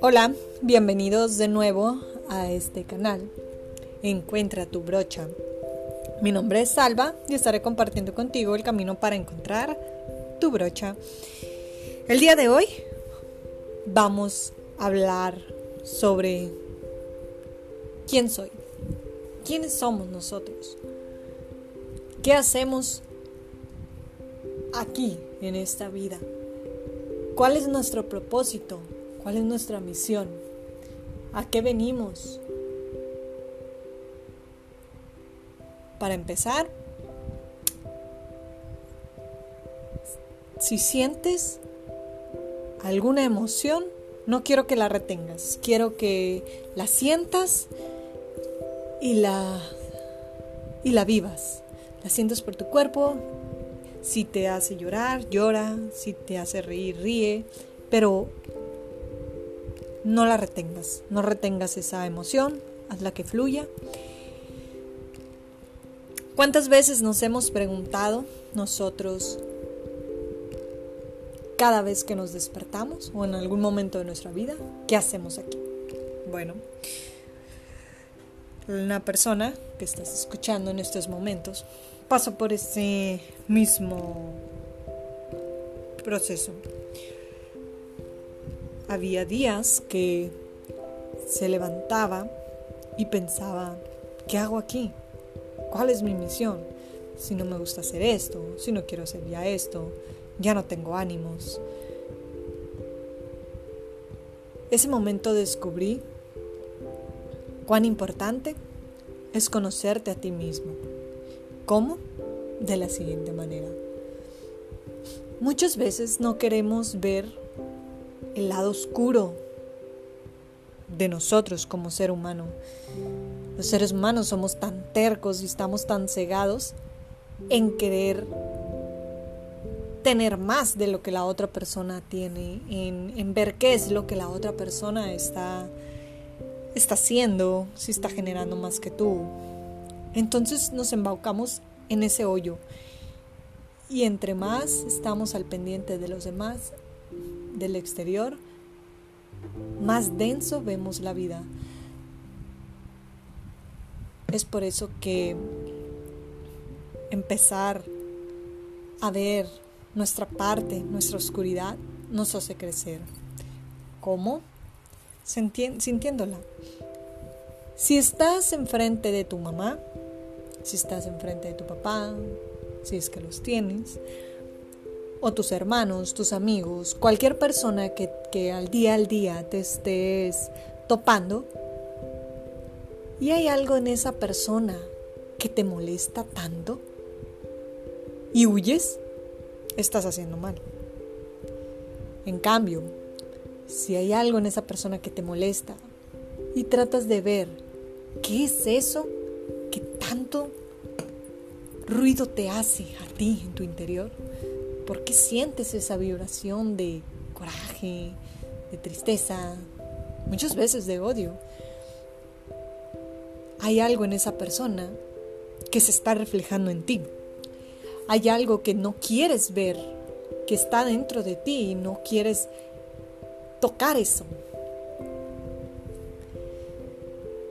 Hola, bienvenidos de nuevo a este canal. Encuentra tu brocha. Mi nombre es Salva y estaré compartiendo contigo el camino para encontrar tu brocha. El día de hoy vamos a hablar sobre quién soy, quiénes somos nosotros, qué hacemos aquí en esta vida, cuál es nuestro propósito, ¿Cuál es nuestra misión? ¿A qué venimos? Para empezar, si sientes alguna emoción, no quiero que la retengas, quiero que la sientas y la y la vivas. La sientas por tu cuerpo. Si te hace llorar, llora, si te hace reír, ríe, pero no la retengas, no retengas esa emoción, hazla que fluya. ¿Cuántas veces nos hemos preguntado nosotros cada vez que nos despertamos o en algún momento de nuestra vida, ¿qué hacemos aquí? Bueno, una persona que estás escuchando en estos momentos pasó por ese mismo proceso. Había días que se levantaba y pensaba, ¿qué hago aquí? ¿Cuál es mi misión? Si no me gusta hacer esto, si no quiero hacer ya esto, ya no tengo ánimos. Ese momento descubrí cuán importante es conocerte a ti mismo. ¿Cómo? De la siguiente manera. Muchas veces no queremos ver el lado oscuro de nosotros como ser humano. Los seres humanos somos tan tercos y estamos tan cegados en querer tener más de lo que la otra persona tiene, en, ver qué es lo que la otra persona está, está haciendo, si está generando más que tú. Entonces nos embaucamos en ese hoyo. Y entre más estamos al pendiente de los demás, del exterior, más denso vemos la vida. Es por eso que empezar a ver nuestra parte, nuestra oscuridad, nos hace crecer. ¿Cómo? Sintiéndola. Si estás enfrente de tu mamá, si estás enfrente de tu papá, si es que los tienes, o tus hermanos, tus amigos, cualquier persona que, que al día al día te estés topando, y hay algo en esa persona que te molesta tanto y huyes, estás haciendo mal. En cambio, si hay algo en esa persona que te molesta y tratas de ver qué es eso que tanto ruido te hace a ti en tu interior, ¿Por qué sientes esa vibración de coraje, de tristeza, muchas veces de odio? Hay algo en esa persona que se está reflejando en ti. Hay algo que no quieres ver, que está dentro de ti y no quieres tocar eso.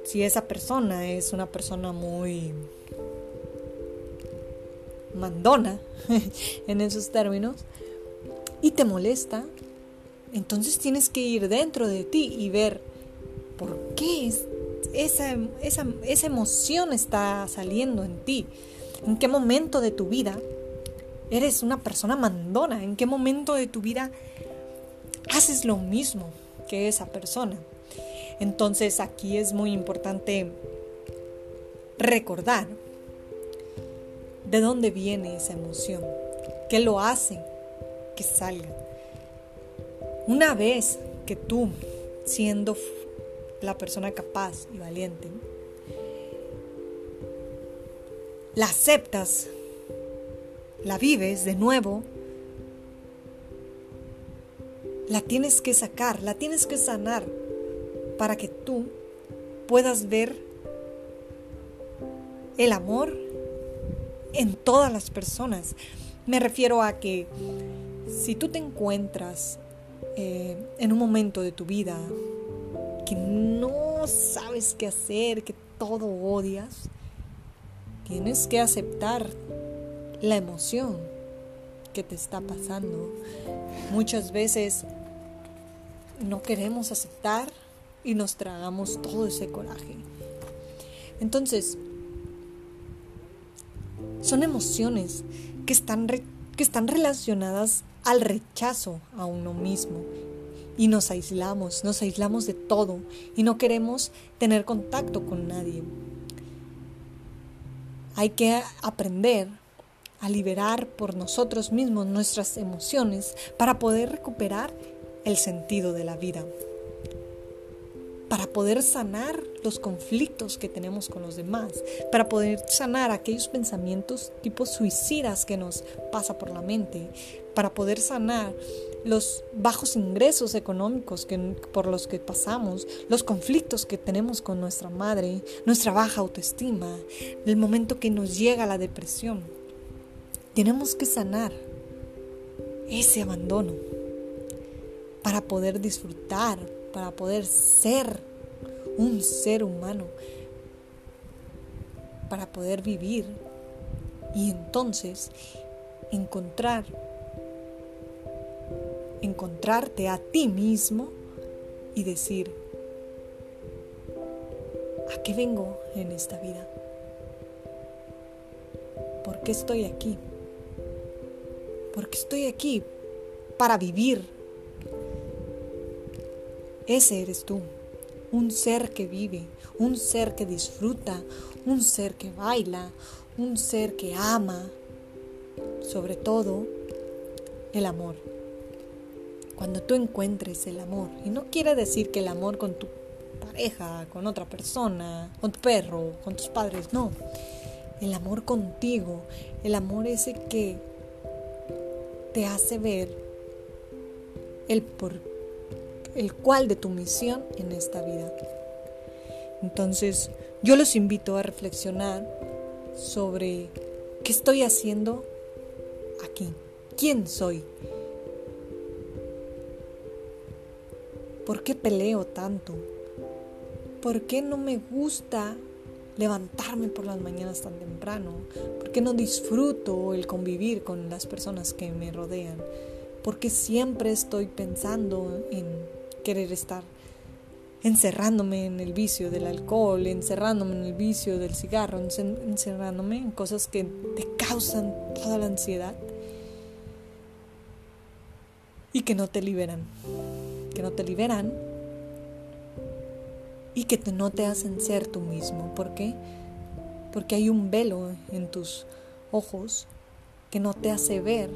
Si esa persona es una persona muy mandona en esos términos y te molesta, entonces tienes que ir dentro de ti y ver por qué esa, esa, esa emoción está saliendo en ti, en qué momento de tu vida eres una persona mandona, en qué momento de tu vida haces lo mismo que esa persona. Entonces aquí es muy importante recordar ¿De dónde viene esa emoción? ¿Qué lo hace que salga? Una vez que tú, siendo la persona capaz y valiente, la aceptas, la vives de nuevo, la tienes que sacar, la tienes que sanar para que tú puedas ver el amor en todas las personas, Me refiero a que si tú te encuentras eh, en un momento de tu vida que no sabes qué hacer, que todo odias, tienes que aceptar la emoción que te está pasando. Muchas veces no queremos aceptar y nos tragamos todo ese coraje. Entonces, son emociones que están, que están relacionadas al rechazo a uno mismo. Y nos aislamos, nos aislamos de todo y no queremos tener contacto con nadie. Hay que aprender a liberar por nosotros mismos nuestras emociones para poder recuperar el sentido de la vida para poder sanar los conflictos que tenemos con los demás, para poder sanar aquellos pensamientos tipo suicidas que nos pasa por la mente, para poder sanar los bajos ingresos económicos que, por los que pasamos, los conflictos que tenemos con nuestra madre, nuestra baja autoestima, el momento que nos llega la depresión. Tenemos que sanar ese abandono para poder disfrutar, para poder ser un ser humano, para poder vivir y entonces encontrar, encontrarte a ti mismo y decir, ¿a qué vengo en esta vida? ¿Por qué estoy aquí? Porque estoy aquí para vivir ese eres tú, un ser que vive, un ser que disfruta, un ser que baila, un ser que ama, sobre todo el amor. Cuando tú encuentres el amor, y no quiere decir que el amor con tu pareja, con otra persona, con tu perro, con tus padres, no. El amor contigo, el amor ese que te hace ver el por el cual de tu misión en esta vida. Entonces, yo los invito a reflexionar sobre qué estoy haciendo aquí, quién soy, por qué peleo tanto, por qué no me gusta levantarme por las mañanas tan temprano, por qué no disfruto el convivir con las personas que me rodean, por qué siempre estoy pensando en querer estar encerrándome en el vicio del alcohol, encerrándome en el vicio del cigarro, encerrándome en cosas que te causan toda la ansiedad y que no te liberan, que no te liberan y que no te hacen ser tú mismo. ¿Por qué? Porque hay un velo en tus ojos que no te hace ver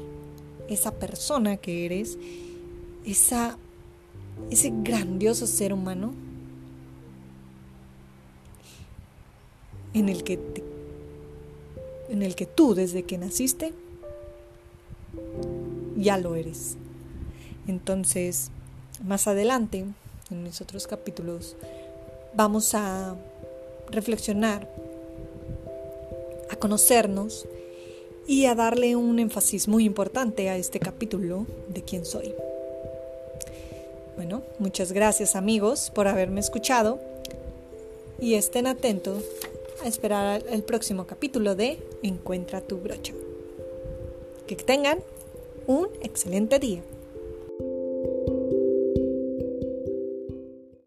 esa persona que eres, esa ese grandioso ser humano en el que en el que tú desde que naciste ya lo eres. Entonces, más adelante, en mis otros capítulos, vamos a reflexionar, a conocernos y a darle un énfasis muy importante a este capítulo de quién soy. Bueno, muchas gracias amigos por haberme escuchado y estén atentos a esperar el próximo capítulo de Encuentra tu brocha. Que tengan un excelente día.